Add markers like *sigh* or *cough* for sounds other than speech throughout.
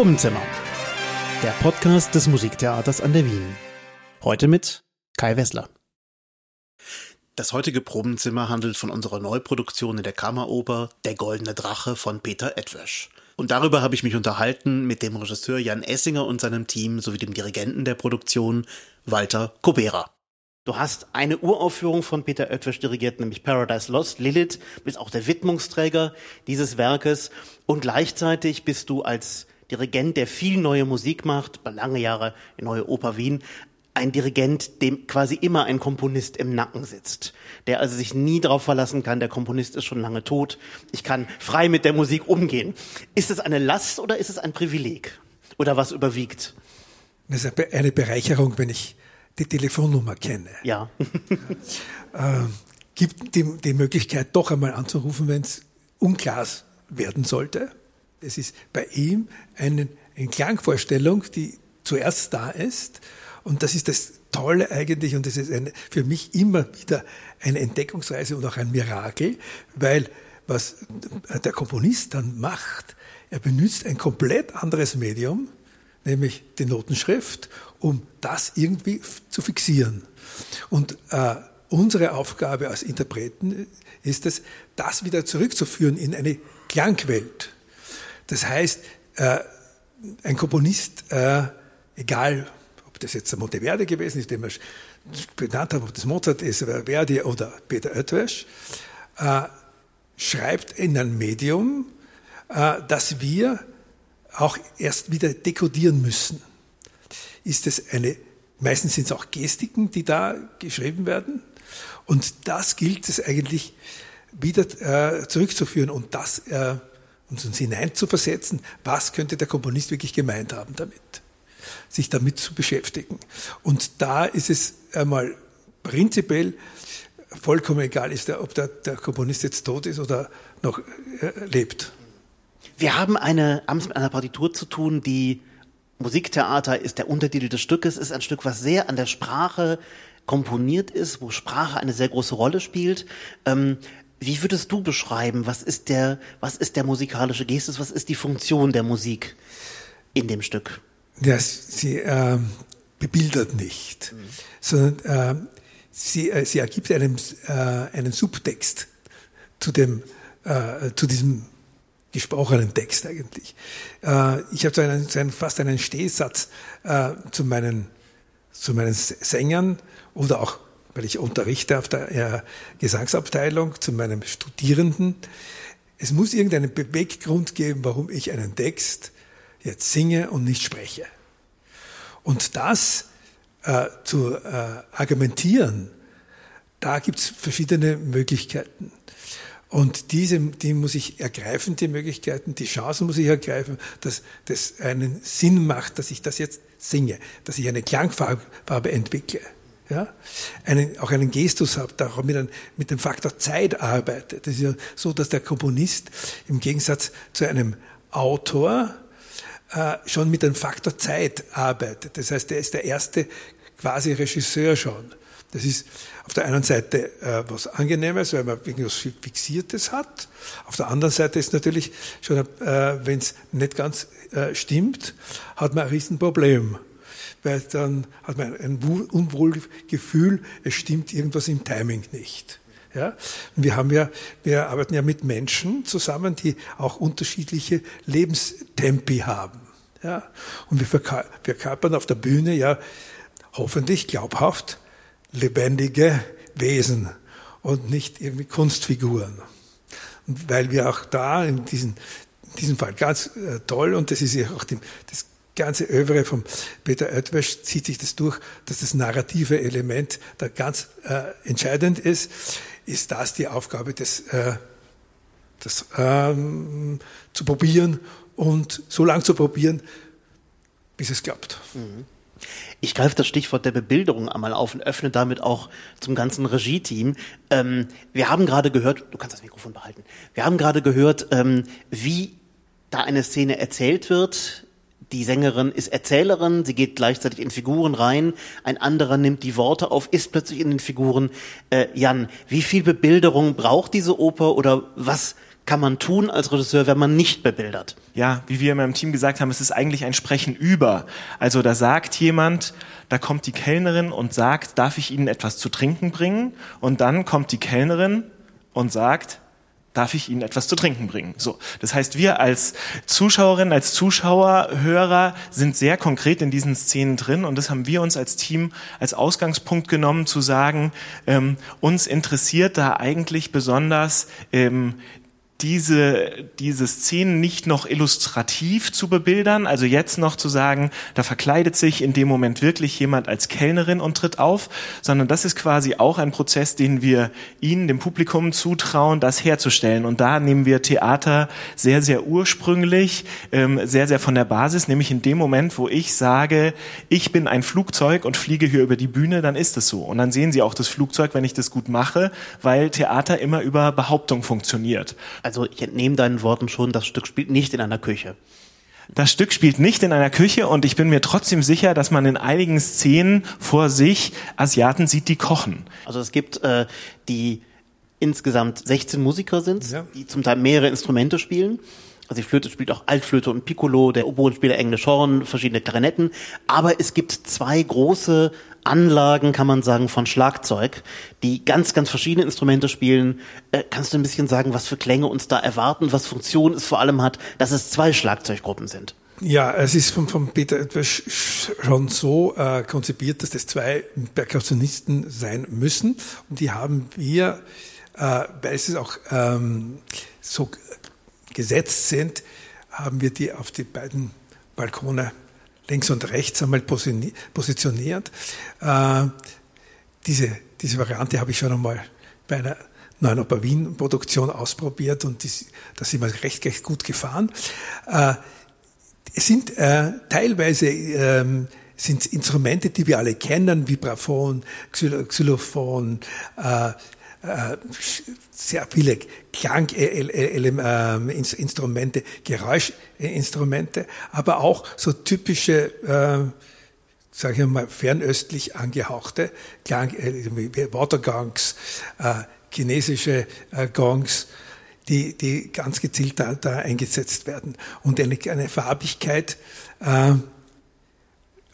Probenzimmer. Der Podcast des Musiktheaters an der Wien. Heute mit Kai Wessler. Das heutige Probenzimmer handelt von unserer Neuproduktion in der Kammeroper Der Goldene Drache von Peter Edwisch. Und darüber habe ich mich unterhalten mit dem Regisseur Jan Essinger und seinem Team sowie dem Dirigenten der Produktion Walter Kobera. Du hast eine Uraufführung von Peter Oetwisch dirigiert, nämlich Paradise Lost. Lilith bist auch der Widmungsträger dieses Werkes und gleichzeitig bist du als Dirigent, der viel neue Musik macht, lange Jahre in Neue Oper Wien, ein Dirigent, dem quasi immer ein Komponist im Nacken sitzt, der also sich nie darauf verlassen kann, der Komponist ist schon lange tot, ich kann frei mit der Musik umgehen. Ist es eine Last oder ist es ein Privileg? Oder was überwiegt? Es ist eine Bereicherung, wenn ich die Telefonnummer kenne. Ja. *laughs* äh, gibt die, die Möglichkeit, doch einmal anzurufen, wenn es unklar werden sollte. Es ist bei ihm eine, eine Klangvorstellung, die zuerst da ist. Und das ist das Tolle eigentlich, und das ist eine, für mich immer wieder eine Entdeckungsreise und auch ein Mirakel, weil was der Komponist dann macht, er benutzt ein komplett anderes Medium, nämlich die Notenschrift, um das irgendwie zu fixieren. Und äh, unsere Aufgabe als Interpreten ist es, das wieder zurückzuführen in eine Klangwelt. Das heißt, äh, ein Komponist, äh, egal ob das jetzt der Monteverdi gewesen ist, den wir benannt haben, ob das Mozart ist, oder Verdi oder Peter Oetwisch, äh, schreibt in ein Medium, das wir auch erst wieder dekodieren müssen. Ist es eine, meistens sind es auch Gestiken, die da geschrieben werden. Und das gilt es eigentlich wieder äh, zurückzuführen und das äh, uns hineinzuversetzen, was könnte der Komponist wirklich gemeint haben damit, sich damit zu beschäftigen. Und da ist es einmal prinzipiell vollkommen egal, ist der, ob der, der Komponist jetzt tot ist oder noch äh, lebt. Wir haben eine, mit einer Partitur zu tun, die Musiktheater ist der Untertitel des Stückes, ist ein Stück, was sehr an der Sprache komponiert ist, wo Sprache eine sehr große Rolle spielt. Ähm, wie würdest du beschreiben, was ist der, was ist der musikalische Gestus, was ist die Funktion der Musik in dem Stück? Ja, sie äh, bebildert nicht, mhm. sondern äh, sie, äh, sie ergibt einen, äh, einen Subtext zu dem, äh, zu diesem gesprochenen Text eigentlich. Äh, ich habe so einen, so einen, fast einen Stehsatz äh, zu, meinen, zu meinen Sängern oder auch, weil ich unterrichte auf der äh, Gesangsabteilung, zu meinen Studierenden. Es muss irgendeinen Beweggrund geben, warum ich einen Text jetzt singe und nicht spreche. Und das äh, zu äh, argumentieren, da gibt es verschiedene Möglichkeiten. Und diese, die muss ich ergreifen, die Möglichkeiten, die Chancen muss ich ergreifen, dass das einen Sinn macht, dass ich das jetzt singe, dass ich eine Klangfarbe entwickle. Ja, einen, auch einen Gestus habe, da auch mit, einem, mit dem Faktor Zeit arbeite. Das ist ja so, dass der Komponist im Gegensatz zu einem Autor äh, schon mit dem Faktor Zeit arbeitet. Das heißt, er ist der erste quasi Regisseur schon. Das ist auf der einen Seite äh, was Angenehmes, weil man irgendwas Fixiertes hat. Auf der anderen Seite ist natürlich schon, äh, wenn es nicht ganz äh, stimmt, hat man ein Riesenproblem. Weil dann hat man ein Unwohlgefühl, es stimmt irgendwas im Timing nicht. Ja? Wir haben ja, wir arbeiten ja mit Menschen zusammen, die auch unterschiedliche Lebenstempi haben. Ja? Und wir verkörpern auf der Bühne ja hoffentlich glaubhaft lebendige Wesen und nicht irgendwie Kunstfiguren. Und weil wir auch da in, diesen, in diesem Fall ganz äh, toll, und das ist ja auch die, das ganze Övre von Peter Oetwisch zieht sich das durch, dass das narrative Element da ganz äh, entscheidend ist, ist das die Aufgabe, das, äh, das ähm, zu probieren und so lange zu probieren, bis es klappt. Mhm. Ich greife das Stichwort der Bebilderung einmal auf und öffne damit auch zum ganzen Regie-Team. Ähm, wir haben gerade gehört, du kannst das Mikrofon behalten, wir haben gerade gehört, ähm, wie da eine Szene erzählt wird. Die Sängerin ist Erzählerin, sie geht gleichzeitig in Figuren rein, ein anderer nimmt die Worte auf, ist plötzlich in den Figuren. Äh, Jan, wie viel Bebilderung braucht diese Oper oder was kann man tun als Regisseur, wenn man nicht bebildert? Ja, wie wir in meinem Team gesagt haben, es ist eigentlich ein Sprechen über. Also da sagt jemand, da kommt die Kellnerin und sagt, darf ich Ihnen etwas zu trinken bringen? Und dann kommt die Kellnerin und sagt, darf ich Ihnen etwas zu trinken bringen. So, das heißt, wir als Zuschauerinnen, als Zuschauer, Hörer sind sehr konkret in diesen Szenen drin und das haben wir uns als Team als Ausgangspunkt genommen, zu sagen, ähm, uns interessiert da eigentlich besonders ähm, diese, diese Szenen nicht noch illustrativ zu bebildern, also jetzt noch zu sagen, da verkleidet sich in dem Moment wirklich jemand als Kellnerin und tritt auf, sondern das ist quasi auch ein Prozess, den wir Ihnen, dem Publikum zutrauen, das herzustellen. Und da nehmen wir Theater sehr, sehr ursprünglich, ähm, sehr, sehr von der Basis, nämlich in dem Moment, wo ich sage, ich bin ein Flugzeug und fliege hier über die Bühne, dann ist es so. Und dann sehen Sie auch das Flugzeug, wenn ich das gut mache, weil Theater immer über Behauptung funktioniert. Also ich entnehme deinen Worten schon, das Stück spielt nicht in einer Küche. Das Stück spielt nicht in einer Küche und ich bin mir trotzdem sicher, dass man in einigen Szenen vor sich Asiaten sieht, die kochen. Also es gibt äh, die insgesamt 16 Musiker sind, ja. die zum Teil mehrere Instrumente spielen. Also die Flöte spielt auch Altflöte und Piccolo, der Oboenspieler English Horn, verschiedene Klarinetten. Aber es gibt zwei große Anlagen, kann man sagen, von Schlagzeug, die ganz, ganz verschiedene Instrumente spielen. Äh, kannst du ein bisschen sagen, was für Klänge uns da erwarten, was Funktion es vor allem hat, dass es zwei Schlagzeuggruppen sind? Ja, es ist von, von Peter etwas schon so äh, konzipiert, dass das zwei Perkussionisten sein müssen. Und die haben wir, äh, weil es auch ähm, so gesetzt sind, haben wir die auf die beiden Balkone links und rechts einmal positioniert. Äh, diese, diese Variante habe ich schon einmal bei einer neuen Oper Wien Produktion ausprobiert und das, das ist mir recht, recht gut gefahren. Äh, es sind äh, teilweise ähm, sind Instrumente, die wir alle kennen, Vibraphon, Xylophon, äh, äh, sehr viele Klanginstrumente, Geräuschinstrumente, aber auch so typische, äh, sage ich mal, fernöstlich angehauchte Klang, äh, Watergongs, äh, chinesische äh, Gongs, die, die ganz gezielt da, da eingesetzt werden und eine, eine Farbigkeit äh,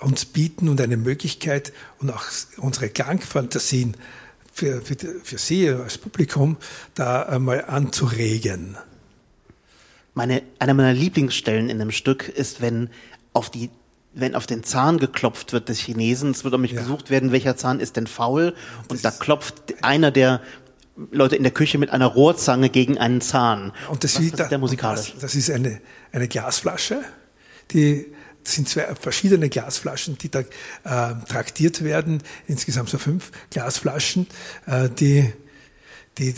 uns bieten und eine Möglichkeit und auch unsere Klangfantasien für, für, für Sie als Publikum da einmal anzuregen? Meine, eine meiner Lieblingsstellen in dem Stück ist, wenn auf die wenn auf den Zahn geklopft wird des Chinesen, es wird nämlich ja. gesucht werden, welcher Zahn ist denn faul, und das da klopft einer der Leute in der Küche mit einer Rohrzange gegen einen Zahn. Und das, Was, ist der musikalisch? Das, das ist eine, eine Glasflasche, die das sind zwei verschiedene Glasflaschen, die da äh, traktiert werden, insgesamt so fünf Glasflaschen, äh, die, die,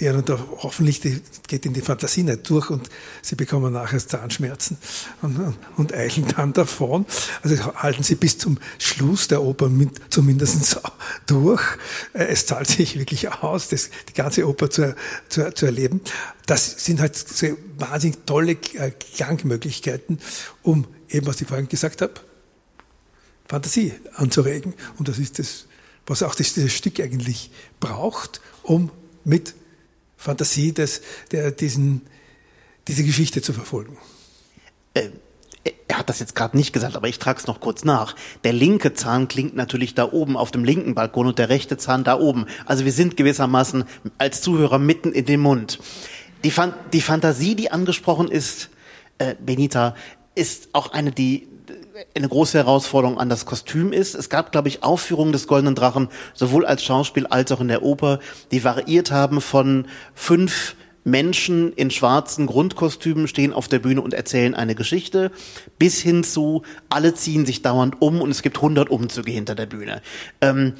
und da hoffentlich die geht in die Fantasie nicht durch und sie bekommen nachher Zahnschmerzen und, und eilen dann davon. Also halten sie bis zum Schluss der Oper mit, zumindest durch. Äh, es zahlt sich wirklich aus, das, die ganze Oper zu, zu, zu erleben. Das sind halt so wahnsinnig tolle äh, Klangmöglichkeiten, um eben, was ich vorhin gesagt habe, Fantasie anzuregen. Und das ist das, was auch das, dieses Stück eigentlich braucht, um mit Fantasie das, der, diesen, diese Geschichte zu verfolgen. Äh, er hat das jetzt gerade nicht gesagt, aber ich trage es noch kurz nach. Der linke Zahn klingt natürlich da oben auf dem linken Balkon und der rechte Zahn da oben. Also wir sind gewissermaßen als Zuhörer mitten in dem Mund. Die, Fan die Fantasie, die angesprochen ist, äh, Benita, ist auch eine, die eine große Herausforderung an das Kostüm ist. Es gab, glaube ich, Aufführungen des Goldenen Drachen, sowohl als Schauspiel als auch in der Oper, die variiert haben von fünf Menschen in schwarzen Grundkostümen stehen auf der Bühne und erzählen eine Geschichte, bis hin zu, alle ziehen sich dauernd um und es gibt hundert Umzüge hinter der Bühne. Ähm,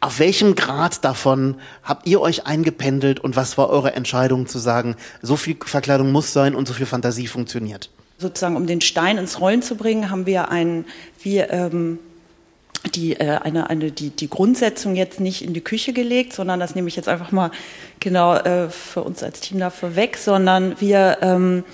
auf welchem Grad davon habt ihr euch eingependelt und was war eure Entscheidung zu sagen, so viel Verkleidung muss sein und so viel Fantasie funktioniert? Sozusagen um den Stein ins Rollen zu bringen, haben wir ein, wir, ähm, die, äh, eine, eine, die, die Grundsetzung jetzt nicht in die Küche gelegt, sondern das nehme ich jetzt einfach mal genau äh, für uns als Team dafür weg, sondern wir ähm,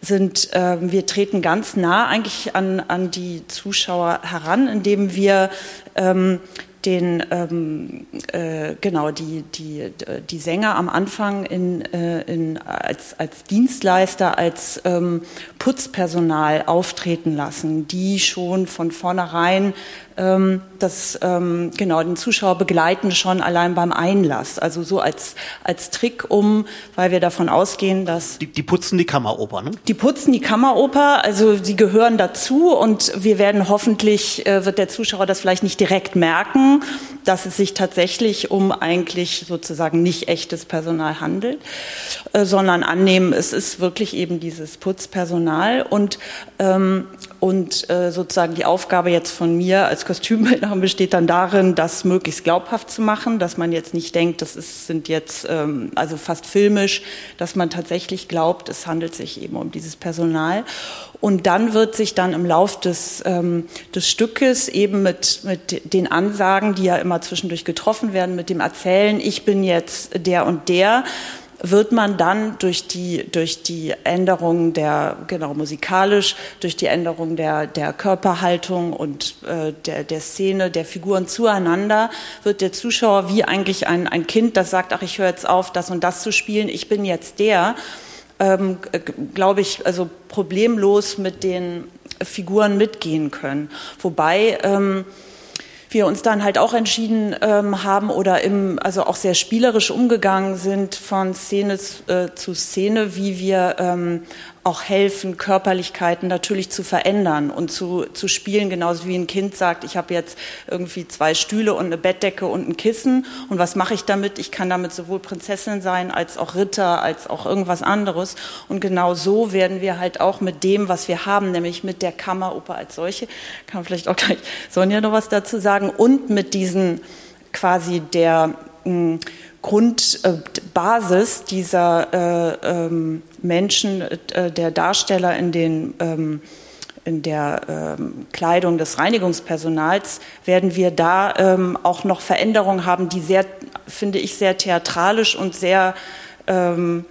sind, äh, wir treten ganz nah eigentlich an, an die Zuschauer heran, indem wir ähm, den ähm, äh, genau die die die Sänger am Anfang in, äh, in als als Dienstleister als ähm, Putzpersonal auftreten lassen, die schon von vornherein ähm, das ähm, genau den Zuschauer begleiten schon allein beim Einlass. Also so als als Trick, um, weil wir davon ausgehen, dass die, die putzen die Kammeroper, ne? Die putzen die Kammeroper, also sie gehören dazu und wir werden hoffentlich äh, wird der Zuschauer das vielleicht nicht direkt merken, dass es sich tatsächlich um eigentlich sozusagen nicht echtes Personal handelt, äh, sondern annehmen, es ist wirklich eben dieses Putzpersonal und ähm, und äh, sozusagen die Aufgabe jetzt von mir als Kostümbildnerin besteht dann darin, das möglichst glaubhaft zu machen, dass man jetzt nicht denkt, das ist, sind jetzt ähm, also fast filmisch, dass man tatsächlich glaubt, es handelt sich eben um dieses Personal. Und dann wird sich dann im Lauf des, ähm, des Stückes eben mit, mit den Ansagen, die ja immer zwischendurch getroffen werden, mit dem Erzählen, ich bin jetzt der und der, wird man dann durch die, durch die Änderung der, genau musikalisch, durch die Änderung der, der Körperhaltung und äh, der, der Szene, der Figuren zueinander, wird der Zuschauer wie eigentlich ein, ein Kind, das sagt, ach, ich höre jetzt auf, das und das zu spielen, ich bin jetzt der, ähm, glaube ich, also problemlos mit den Figuren mitgehen können. Wobei, ähm, wir uns dann halt auch entschieden ähm, haben oder im, also auch sehr spielerisch umgegangen sind von Szene äh, zu Szene, wie wir ähm, auch helfen, Körperlichkeiten natürlich zu verändern und zu, zu spielen, genauso wie ein Kind sagt, ich habe jetzt irgendwie zwei Stühle und eine Bettdecke und ein Kissen und was mache ich damit? Ich kann damit sowohl Prinzessin sein als auch Ritter, als auch irgendwas anderes und genau so werden wir halt auch mit dem, was wir haben, nämlich mit der Kammeroper als solche, kann vielleicht auch gleich Sonja noch was dazu sagen, und mit diesen quasi der mh, Grundbasis dieser äh, ähm, Menschen, äh, der Darsteller in den ähm, in der ähm, Kleidung des Reinigungspersonals werden wir da ähm, auch noch Veränderungen haben, die sehr, finde ich, sehr theatralisch und sehr ähm,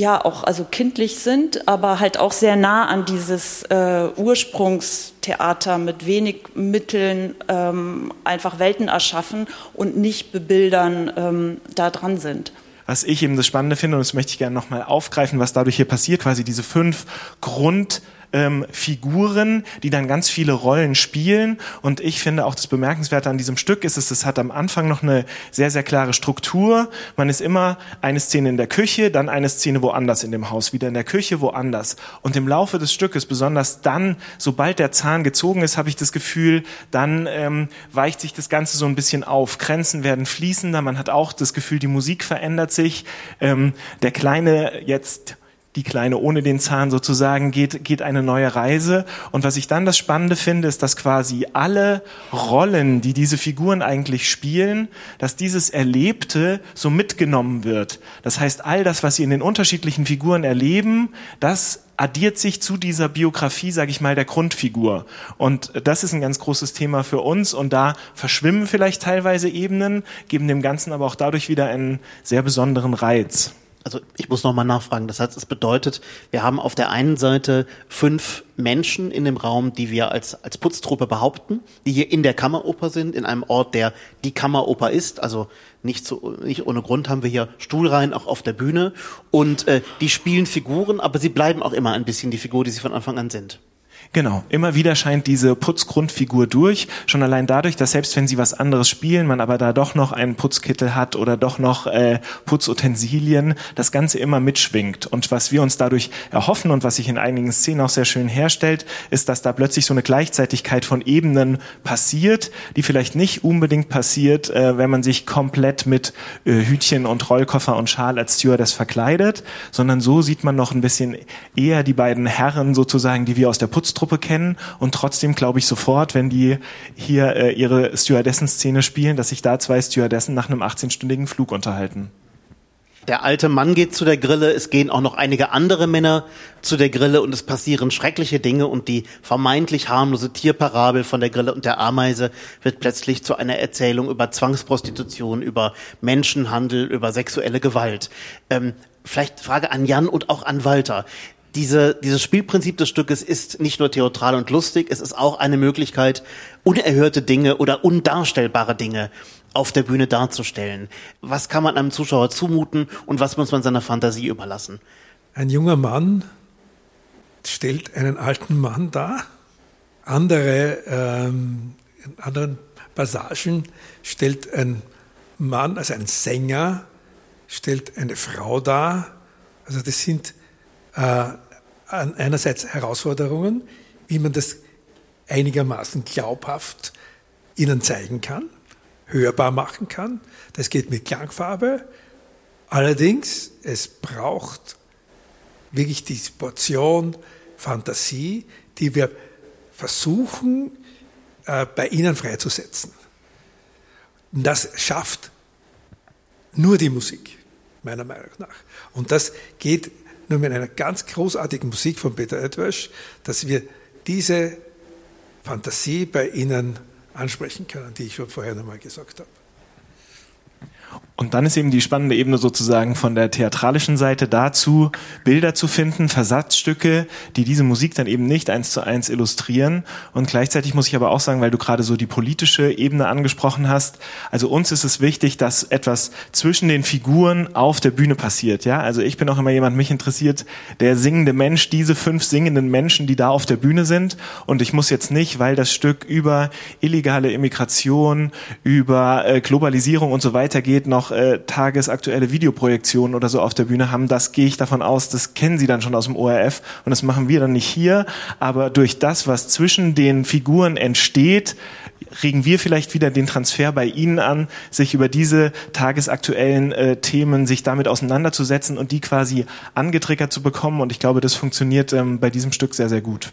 ja auch also kindlich sind, aber halt auch sehr nah an dieses äh, Ursprungstheater mit wenig Mitteln ähm, einfach Welten erschaffen und nicht bebildern ähm, da dran sind. Was ich eben das Spannende finde, und das möchte ich gerne nochmal aufgreifen, was dadurch hier passiert, quasi diese fünf Grund- ähm, Figuren, die dann ganz viele Rollen spielen. Und ich finde auch das Bemerkenswerte an diesem Stück ist, es, es hat am Anfang noch eine sehr, sehr klare Struktur. Man ist immer eine Szene in der Küche, dann eine Szene woanders in dem Haus, wieder in der Küche, woanders. Und im Laufe des Stückes, besonders dann, sobald der Zahn gezogen ist, habe ich das Gefühl, dann ähm, weicht sich das Ganze so ein bisschen auf. Grenzen werden fließender, man hat auch das Gefühl, die Musik verändert sich. Ähm, der kleine jetzt die Kleine ohne den Zahn sozusagen geht, geht eine neue Reise. Und was ich dann das Spannende finde, ist, dass quasi alle Rollen, die diese Figuren eigentlich spielen, dass dieses Erlebte so mitgenommen wird. Das heißt, all das, was sie in den unterschiedlichen Figuren erleben, das addiert sich zu dieser Biografie, sage ich mal, der Grundfigur. Und das ist ein ganz großes Thema für uns. Und da verschwimmen vielleicht teilweise Ebenen, geben dem Ganzen aber auch dadurch wieder einen sehr besonderen Reiz also ich muss nochmal nachfragen. Das heißt, es bedeutet, wir haben auf der einen Seite fünf Menschen in dem Raum, die wir als, als Putztruppe behaupten, die hier in der Kammeroper sind, in einem Ort, der die Kammeroper ist. Also nicht, so, nicht ohne Grund haben wir hier Stuhlreihen auch auf der Bühne. Und äh, die spielen Figuren, aber sie bleiben auch immer ein bisschen die Figur, die sie von Anfang an sind. Genau, immer wieder scheint diese Putzgrundfigur durch, schon allein dadurch, dass selbst wenn sie was anderes spielen, man aber da doch noch einen Putzkittel hat oder doch noch äh, Putzutensilien, das Ganze immer mitschwingt. Und was wir uns dadurch erhoffen und was sich in einigen Szenen auch sehr schön herstellt, ist, dass da plötzlich so eine Gleichzeitigkeit von Ebenen passiert, die vielleicht nicht unbedingt passiert, äh, wenn man sich komplett mit äh, Hütchen und Rollkoffer und Schal als Stewardess verkleidet, sondern so sieht man noch ein bisschen eher die beiden Herren sozusagen, die wir aus der Putztruppe Truppe kennen und trotzdem glaube ich sofort, wenn die hier äh, ihre Stewardessen-Szene spielen, dass sich da zwei Stewardessen nach einem 18-stündigen Flug unterhalten. Der alte Mann geht zu der Grille, es gehen auch noch einige andere Männer zu der Grille und es passieren schreckliche Dinge und die vermeintlich harmlose Tierparabel von der Grille und der Ameise wird plötzlich zu einer Erzählung über Zwangsprostitution, über Menschenhandel, über sexuelle Gewalt. Ähm, vielleicht Frage an Jan und auch an Walter diese, dieses Spielprinzip des Stückes ist nicht nur theatral und lustig, es ist auch eine Möglichkeit, unerhörte Dinge oder undarstellbare Dinge auf der Bühne darzustellen. Was kann man einem Zuschauer zumuten und was muss man seiner Fantasie überlassen? Ein junger Mann stellt einen alten Mann dar. Andere, ähm, in anderen Passagen stellt ein Mann, also ein Sänger, stellt eine Frau dar. Also das sind äh, einerseits Herausforderungen, wie man das einigermaßen glaubhaft ihnen zeigen kann, hörbar machen kann. Das geht mit Klangfarbe. Allerdings, es braucht wirklich diese Portion Fantasie, die wir versuchen, äh, bei ihnen freizusetzen. Und das schafft nur die Musik, meiner Meinung nach. Und das geht nur mit einer ganz großartigen Musik von Peter Edwards, dass wir diese Fantasie bei Ihnen ansprechen können, die ich schon vorher nochmal gesagt habe. Und dann ist eben die spannende Ebene sozusagen von der theatralischen Seite dazu, Bilder zu finden, Versatzstücke, die diese Musik dann eben nicht eins zu eins illustrieren. Und gleichzeitig muss ich aber auch sagen, weil du gerade so die politische Ebene angesprochen hast, also uns ist es wichtig, dass etwas zwischen den Figuren auf der Bühne passiert. Ja, also ich bin auch immer jemand, mich interessiert der singende Mensch, diese fünf singenden Menschen, die da auf der Bühne sind. Und ich muss jetzt nicht, weil das Stück über illegale Immigration, über äh, Globalisierung und so weiter geht, äh, tagesaktuelle Videoprojektionen oder so auf der Bühne haben, das gehe ich davon aus, das kennen Sie dann schon aus dem ORF und das machen wir dann nicht hier, aber durch das, was zwischen den Figuren entsteht, regen wir vielleicht wieder den Transfer bei Ihnen an, sich über diese tagesaktuellen äh, Themen, sich damit auseinanderzusetzen und die quasi angetriggert zu bekommen. Und ich glaube, das funktioniert ähm, bei diesem Stück sehr, sehr gut.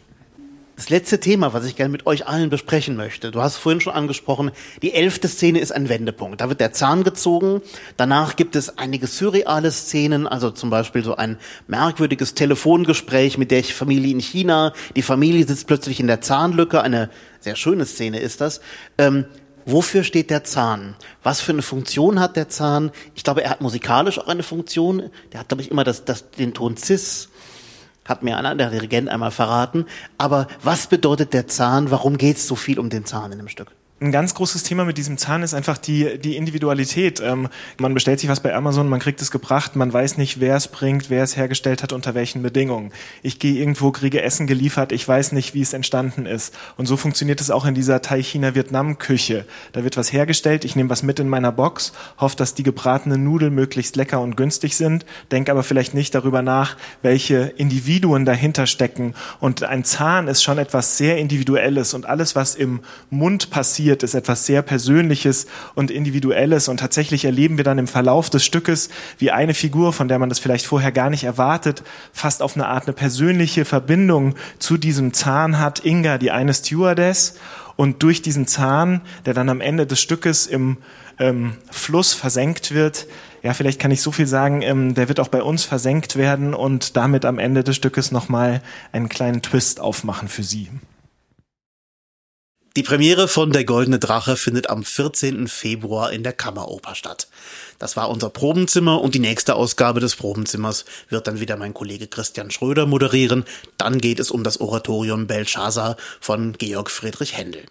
Das letzte Thema, was ich gerne mit euch allen besprechen möchte, du hast vorhin schon angesprochen, die elfte Szene ist ein Wendepunkt. Da wird der Zahn gezogen, danach gibt es einige surreale Szenen, also zum Beispiel so ein merkwürdiges Telefongespräch mit der Familie in China. Die Familie sitzt plötzlich in der Zahnlücke, eine sehr schöne Szene ist das. Ähm, wofür steht der Zahn? Was für eine Funktion hat der Zahn? Ich glaube, er hat musikalisch auch eine Funktion. Der hat, glaube ich, immer das, das, den Ton Cis hat mir ein anderer Dirigent einmal verraten. Aber was bedeutet der Zahn? Warum geht es so viel um den Zahn in dem Stück? Ein ganz großes Thema mit diesem Zahn ist einfach die, die Individualität. Ähm, man bestellt sich was bei Amazon, man kriegt es gebracht, man weiß nicht, wer es bringt, wer es hergestellt hat, unter welchen Bedingungen. Ich gehe irgendwo, kriege Essen geliefert, ich weiß nicht, wie es entstanden ist. Und so funktioniert es auch in dieser Thai-China-Vietnam-Küche. Da wird was hergestellt, ich nehme was mit in meiner Box, hoffe, dass die gebratenen Nudeln möglichst lecker und günstig sind, denke aber vielleicht nicht darüber nach, welche Individuen dahinter stecken. Und ein Zahn ist schon etwas sehr Individuelles und alles, was im Mund passiert, passiert, ist etwas sehr Persönliches und Individuelles. Und tatsächlich erleben wir dann im Verlauf des Stückes, wie eine Figur, von der man das vielleicht vorher gar nicht erwartet, fast auf eine Art eine persönliche Verbindung zu diesem Zahn hat. Inga, die eine Stewardess. Und durch diesen Zahn, der dann am Ende des Stückes im ähm, Fluss versenkt wird, ja, vielleicht kann ich so viel sagen, ähm, der wird auch bei uns versenkt werden und damit am Ende des Stückes nochmal einen kleinen Twist aufmachen für Sie. Die Premiere von Der Goldene Drache findet am 14. Februar in der Kammeroper statt. Das war unser Probenzimmer und die nächste Ausgabe des Probenzimmers wird dann wieder mein Kollege Christian Schröder moderieren. Dann geht es um das Oratorium Belshazzar von Georg Friedrich Händel.